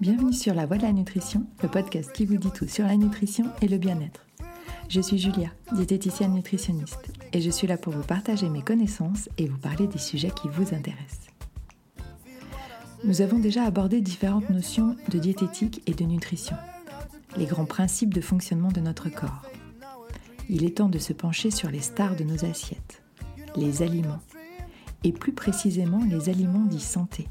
Bienvenue sur La Voie de la Nutrition, le podcast qui vous dit tout sur la nutrition et le bien-être. Je suis Julia, diététicienne nutritionniste, et je suis là pour vous partager mes connaissances et vous parler des sujets qui vous intéressent. Nous avons déjà abordé différentes notions de diététique et de nutrition, les grands principes de fonctionnement de notre corps. Il est temps de se pencher sur les stars de nos assiettes, les aliments, et plus précisément les aliments dits santé,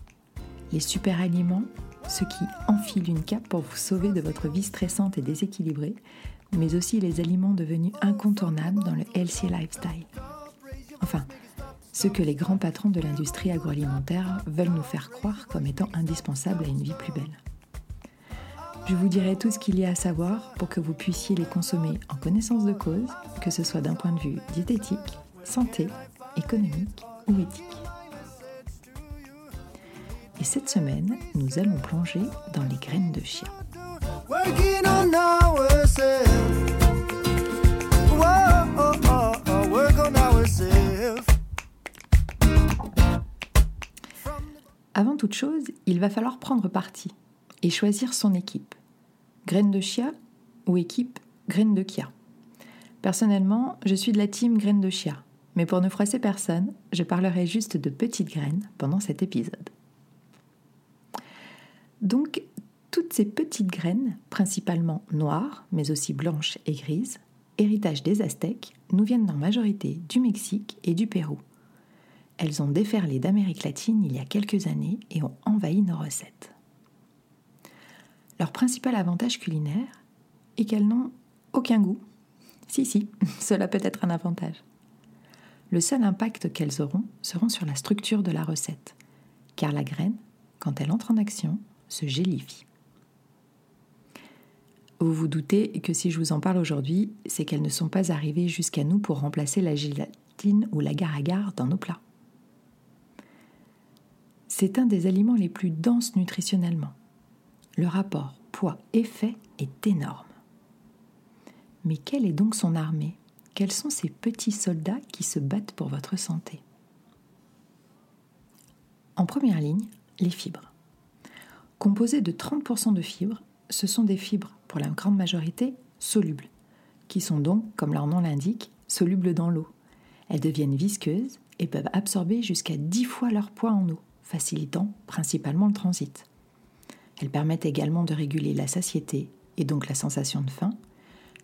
les super-aliments, ceux qui enfilent une cape pour vous sauver de votre vie stressante et déséquilibrée, mais aussi les aliments devenus incontournables dans le healthy lifestyle. Enfin, ceux que les grands patrons de l'industrie agroalimentaire veulent nous faire croire comme étant indispensables à une vie plus belle. Je vous dirai tout ce qu'il y a à savoir pour que vous puissiez les consommer en connaissance de cause, que ce soit d'un point de vue diététique, santé, économique ou éthique. Et cette semaine, nous allons plonger dans les graines de chia. Avant toute chose, il va falloir prendre parti et choisir son équipe. Graines de chia ou équipe graines de chia. Personnellement, je suis de la team graines de chia, mais pour ne froisser personne, je parlerai juste de petites graines pendant cet épisode. Donc, toutes ces petites graines, principalement noires, mais aussi blanches et grises, héritage des Aztèques, nous viennent en majorité du Mexique et du Pérou. Elles ont déferlé d'Amérique latine il y a quelques années et ont envahi nos recettes. Leur principal avantage culinaire est qu'elles n'ont aucun goût. Si, si, cela peut être un avantage le seul impact qu'elles auront seront sur la structure de la recette, car la graine, quand elle entre en action, se gélifie. Vous vous doutez que si je vous en parle aujourd'hui, c'est qu'elles ne sont pas arrivées jusqu'à nous pour remplacer la gélatine ou l'agar-agar dans nos plats. C'est un des aliments les plus denses nutritionnellement. Le rapport poids-effet est énorme. Mais quelle est donc son armée? Quels sont ces petits soldats qui se battent pour votre santé? En première ligne, les fibres. Composées de 30% de fibres, ce sont des fibres, pour la grande majorité, solubles, qui sont donc, comme leur nom l'indique, solubles dans l'eau. Elles deviennent visqueuses et peuvent absorber jusqu'à 10 fois leur poids en eau, facilitant principalement le transit. Elles permettent également de réguler la satiété et donc la sensation de faim,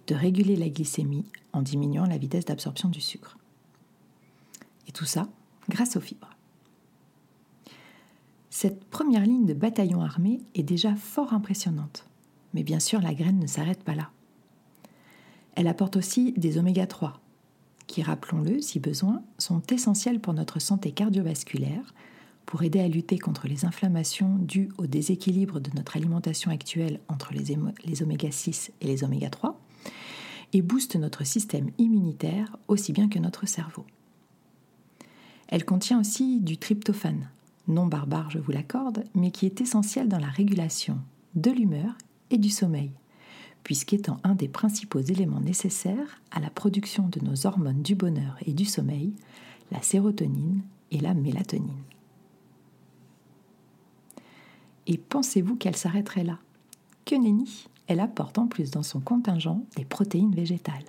de réguler la glycémie en diminuant la vitesse d'absorption du sucre. Et tout ça grâce aux fibres. Cette première ligne de bataillon armé est déjà fort impressionnante. Mais bien sûr, la graine ne s'arrête pas là. Elle apporte aussi des oméga 3, qui, rappelons-le, si besoin, sont essentiels pour notre santé cardiovasculaire, pour aider à lutter contre les inflammations dues au déséquilibre de notre alimentation actuelle entre les, les oméga 6 et les oméga 3, et booste notre système immunitaire aussi bien que notre cerveau. Elle contient aussi du tryptophane, non barbare je vous l'accorde, mais qui est essentiel dans la régulation de l'humeur et du sommeil, puisqu'étant un des principaux éléments nécessaires à la production de nos hormones du bonheur et du sommeil, la sérotonine et la mélatonine. Et pensez-vous qu'elle s'arrêterait là? Que nenni elle apporte en plus dans son contingent des protéines végétales.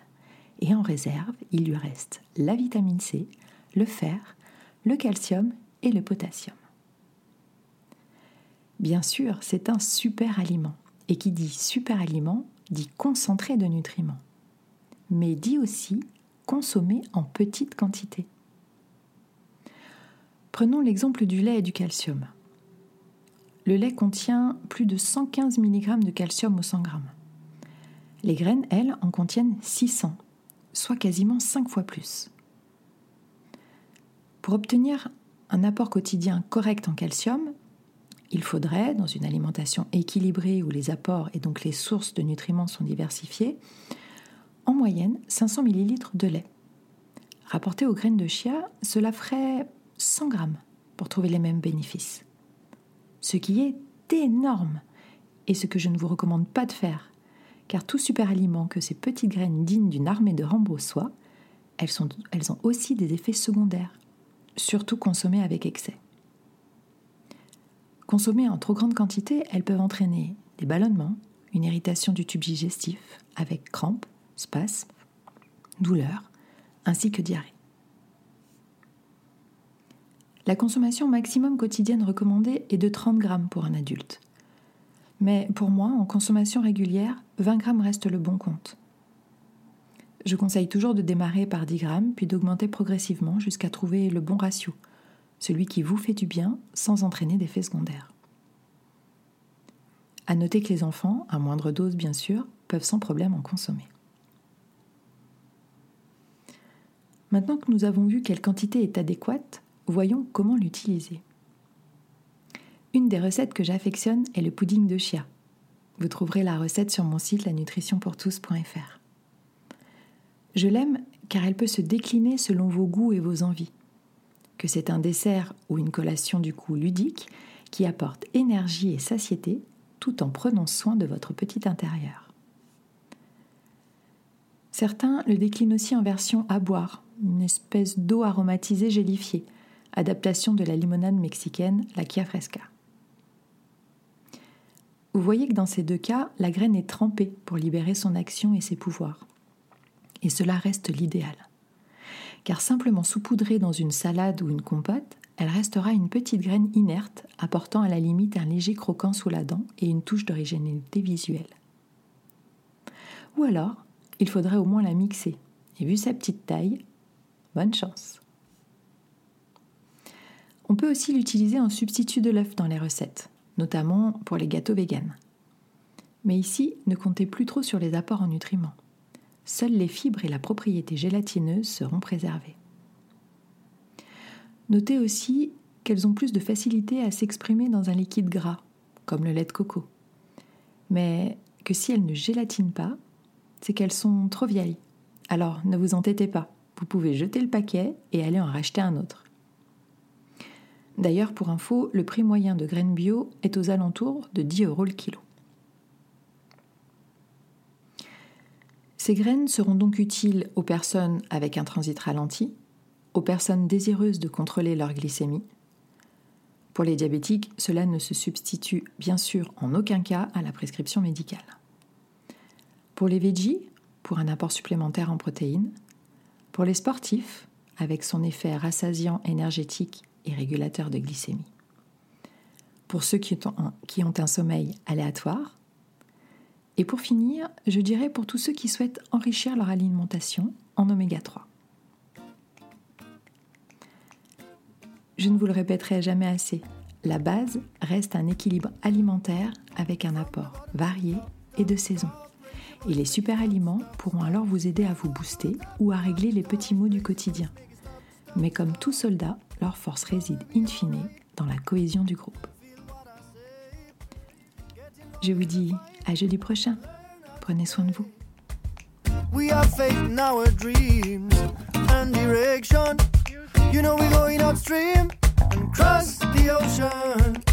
Et en réserve, il lui reste la vitamine C, le fer, le calcium et le potassium. Bien sûr, c'est un super aliment. Et qui dit super aliment dit concentré de nutriments. Mais dit aussi consommer en petite quantité. Prenons l'exemple du lait et du calcium. Le lait contient plus de 115 mg de calcium au 100 g. Les graines, elles, en contiennent 600, soit quasiment 5 fois plus. Pour obtenir un apport quotidien correct en calcium, il faudrait, dans une alimentation équilibrée où les apports et donc les sources de nutriments sont diversifiés, en moyenne 500 ml de lait. Rapporté aux graines de chia, cela ferait 100 g pour trouver les mêmes bénéfices ce qui est énorme et ce que je ne vous recommande pas de faire, car tout super aliment que ces petites graines dignes d'une armée de Rambo soient, elles ont aussi des effets secondaires, surtout consommées avec excès. Consommées en trop grande quantité, elles peuvent entraîner des ballonnements, une irritation du tube digestif avec crampes, spasmes, douleurs, ainsi que diarrhée. La consommation maximum quotidienne recommandée est de 30 grammes pour un adulte. Mais pour moi, en consommation régulière, 20 grammes reste le bon compte. Je conseille toujours de démarrer par 10 grammes, puis d'augmenter progressivement jusqu'à trouver le bon ratio, celui qui vous fait du bien sans entraîner d'effets secondaires. À noter que les enfants, à moindre dose bien sûr, peuvent sans problème en consommer. Maintenant que nous avons vu quelle quantité est adéquate, voyons comment l'utiliser. Une des recettes que j'affectionne est le pudding de chia. Vous trouverez la recette sur mon site lanutritionpourtous.fr. Je l'aime car elle peut se décliner selon vos goûts et vos envies. Que c'est un dessert ou une collation du coup ludique qui apporte énergie et satiété tout en prenant soin de votre petit intérieur. Certains le déclinent aussi en version à boire, une espèce d'eau aromatisée gélifiée, adaptation de la limonade mexicaine, la Kia Fresca. Vous voyez que dans ces deux cas, la graine est trempée pour libérer son action et ses pouvoirs. Et cela reste l'idéal. Car simplement saupoudrée dans une salade ou une compote, elle restera une petite graine inerte, apportant à la limite un léger croquant sous la dent et une touche d'originalité visuelle. Ou alors, il faudrait au moins la mixer. Et vu sa petite taille, bonne chance. On peut aussi l'utiliser en substitut de l'œuf dans les recettes, notamment pour les gâteaux véganes. Mais ici, ne comptez plus trop sur les apports en nutriments. Seules les fibres et la propriété gélatineuse seront préservées. Notez aussi qu'elles ont plus de facilité à s'exprimer dans un liquide gras, comme le lait de coco. Mais que si elles ne gélatinent pas, c'est qu'elles sont trop vieilles. Alors ne vous entêtez pas, vous pouvez jeter le paquet et aller en racheter un autre. D'ailleurs, pour info, le prix moyen de graines bio est aux alentours de 10 euros le kilo. Ces graines seront donc utiles aux personnes avec un transit ralenti, aux personnes désireuses de contrôler leur glycémie. Pour les diabétiques, cela ne se substitue bien sûr en aucun cas à la prescription médicale. Pour les veggies, pour un apport supplémentaire en protéines. Pour les sportifs, avec son effet rassasiant énergétique et régulateur de glycémie. Pour ceux qui ont, un, sommeil aléatoire. Et pour finir, je dirais pour tous ceux qui souhaitent enrichir leur alimentation en oméga 3. Je ne vous le répéterai jamais assez, la base reste un équilibre alimentaire avec un apport varié et de saison. Et les super aliments pourront alors vous aider à vous booster ou à régler les petits maux du quotidien. Mais comme tout soldat, leur force réside in fine dans la cohésion du groupe. Je vous dis jeudi prochain. Prenez soin de vous. We are faith in our dreams and direction. You know we're going upstream and cross the ocean.